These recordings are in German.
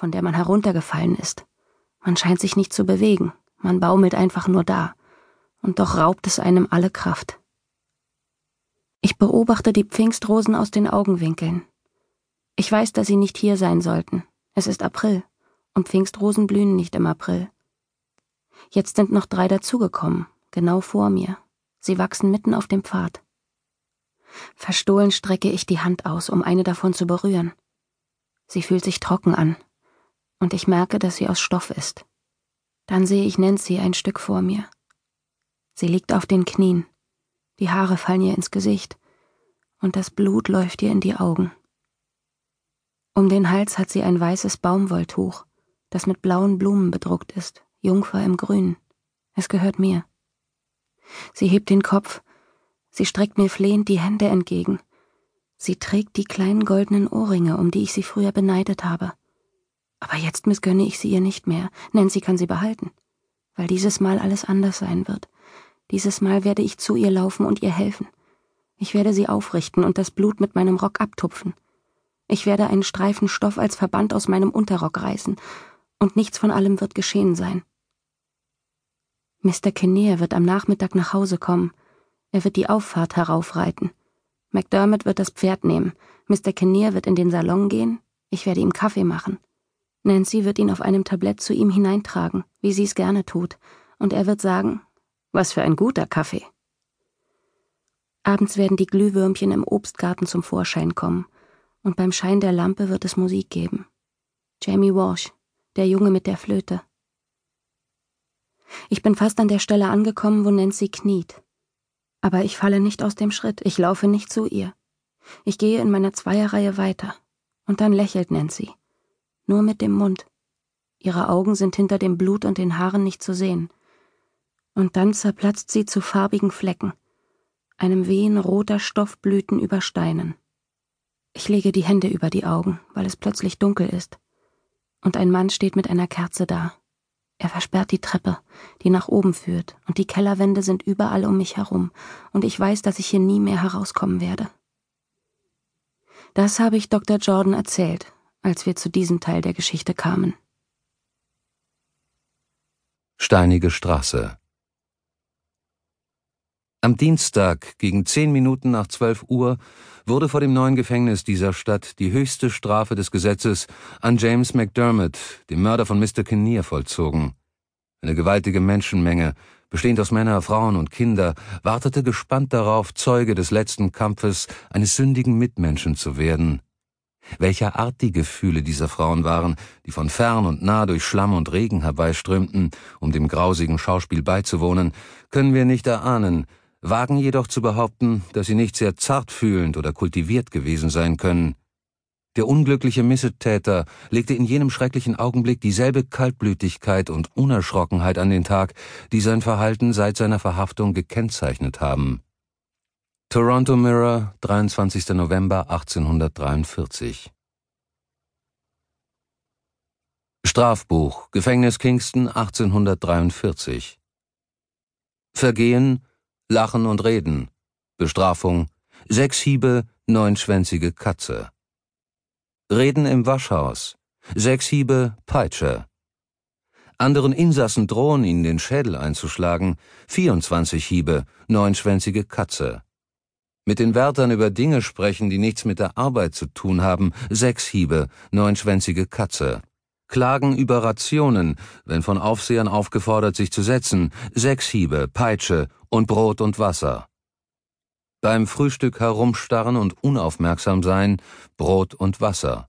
von der man heruntergefallen ist. Man scheint sich nicht zu bewegen, man baumelt einfach nur da, und doch raubt es einem alle Kraft. Ich beobachte die Pfingstrosen aus den Augenwinkeln. Ich weiß, dass sie nicht hier sein sollten. Es ist April, und Pfingstrosen blühen nicht im April. Jetzt sind noch drei dazugekommen, genau vor mir. Sie wachsen mitten auf dem Pfad. Verstohlen strecke ich die Hand aus, um eine davon zu berühren. Sie fühlt sich trocken an, und ich merke, dass sie aus Stoff ist. Dann sehe ich Nancy ein Stück vor mir. Sie liegt auf den Knien, die Haare fallen ihr ins Gesicht, und das Blut läuft ihr in die Augen. Um den Hals hat sie ein weißes Baumwolltuch, das mit blauen Blumen bedruckt ist, Jungfer im Grün. Es gehört mir. Sie hebt den Kopf, sie streckt mir flehend die Hände entgegen. Sie trägt die kleinen goldenen Ohrringe, um die ich sie früher beneidet habe. Aber jetzt missgönne ich sie ihr nicht mehr. Nancy kann sie behalten, weil dieses Mal alles anders sein wird. Dieses Mal werde ich zu ihr laufen und ihr helfen. Ich werde sie aufrichten und das Blut mit meinem Rock abtupfen. Ich werde einen Streifen Stoff als Verband aus meinem Unterrock reißen, und nichts von allem wird geschehen sein. Mr. Kinnear wird am Nachmittag nach Hause kommen. Er wird die Auffahrt heraufreiten. McDermott wird das Pferd nehmen. Mr. Kinnear wird in den Salon gehen. Ich werde ihm Kaffee machen. Nancy wird ihn auf einem Tablett zu ihm hineintragen, wie sie es gerne tut, und er wird sagen, was für ein guter Kaffee. Abends werden die Glühwürmchen im Obstgarten zum Vorschein kommen, und beim Schein der Lampe wird es Musik geben. Jamie Walsh, der Junge mit der Flöte. Ich bin fast an der Stelle angekommen, wo Nancy kniet. Aber ich falle nicht aus dem Schritt, ich laufe nicht zu ihr. Ich gehe in meiner Zweierreihe weiter, und dann lächelt Nancy. Nur mit dem Mund. Ihre Augen sind hinter dem Blut und den Haaren nicht zu sehen und dann zerplatzt sie zu farbigen Flecken, einem Wehen roter Stoffblüten über Steinen. Ich lege die Hände über die Augen, weil es plötzlich dunkel ist, und ein Mann steht mit einer Kerze da. Er versperrt die Treppe, die nach oben führt, und die Kellerwände sind überall um mich herum, und ich weiß, dass ich hier nie mehr herauskommen werde. Das habe ich Dr. Jordan erzählt, als wir zu diesem Teil der Geschichte kamen. Steinige Straße am Dienstag gegen zehn Minuten nach zwölf Uhr wurde vor dem neuen Gefängnis dieser Stadt die höchste Strafe des Gesetzes an James McDermott, dem Mörder von Mr. Kinnear, vollzogen. Eine gewaltige Menschenmenge, bestehend aus Männern, Frauen und Kinder, wartete gespannt darauf, Zeuge des letzten Kampfes eines sündigen Mitmenschen zu werden. Welcher Art die Gefühle dieser Frauen waren, die von fern und nah durch Schlamm und Regen herbeiströmten, um dem grausigen Schauspiel beizuwohnen, können wir nicht erahnen, wagen jedoch zu behaupten, dass sie nicht sehr zartfühlend oder kultiviert gewesen sein können. Der unglückliche Missetäter legte in jenem schrecklichen Augenblick dieselbe Kaltblütigkeit und Unerschrockenheit an den Tag, die sein Verhalten seit seiner Verhaftung gekennzeichnet haben. Toronto Mirror, 23. November 1843 Strafbuch Gefängnis Kingston 1843 Vergehen Lachen und Reden. Bestrafung sechs Hiebe, neunschwänzige Katze. Reden im Waschhaus. Sechs Hiebe, Peitsche. Anderen Insassen drohen, ihnen den Schädel einzuschlagen. 24 Hiebe, neunschwänzige Katze. Mit den Wärtern über Dinge sprechen, die nichts mit der Arbeit zu tun haben. Sechs Hiebe, neunschwänzige Katze. Klagen über Rationen, wenn von Aufsehern aufgefordert, sich zu setzen. Sechs Hiebe, Peitsche und Brot und Wasser. Beim Frühstück herumstarren und unaufmerksam sein, Brot und Wasser.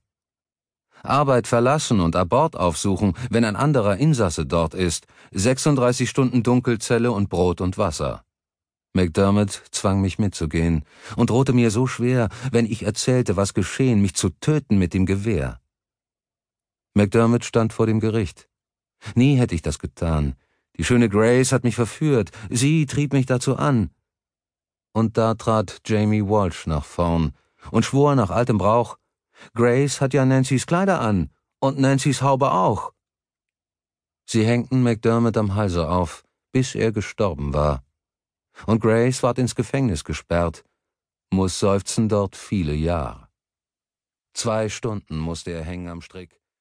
Arbeit verlassen und Abort aufsuchen, wenn ein anderer Insasse dort ist, 36 Stunden Dunkelzelle und Brot und Wasser. McDermott zwang mich mitzugehen und drohte mir so schwer, wenn ich erzählte, was geschehen, mich zu töten mit dem Gewehr. McDermott stand vor dem Gericht. Nie hätte ich das getan, die schöne Grace hat mich verführt, sie trieb mich dazu an. Und da trat Jamie Walsh nach vorn und schwor nach altem Brauch, Grace hat ja Nancy's Kleider an und Nancy's Haube auch. Sie hängten McDermott am Halse auf, bis er gestorben war. Und Grace ward ins Gefängnis gesperrt, muss seufzen dort viele Jahre. Zwei Stunden musste er hängen am Strick.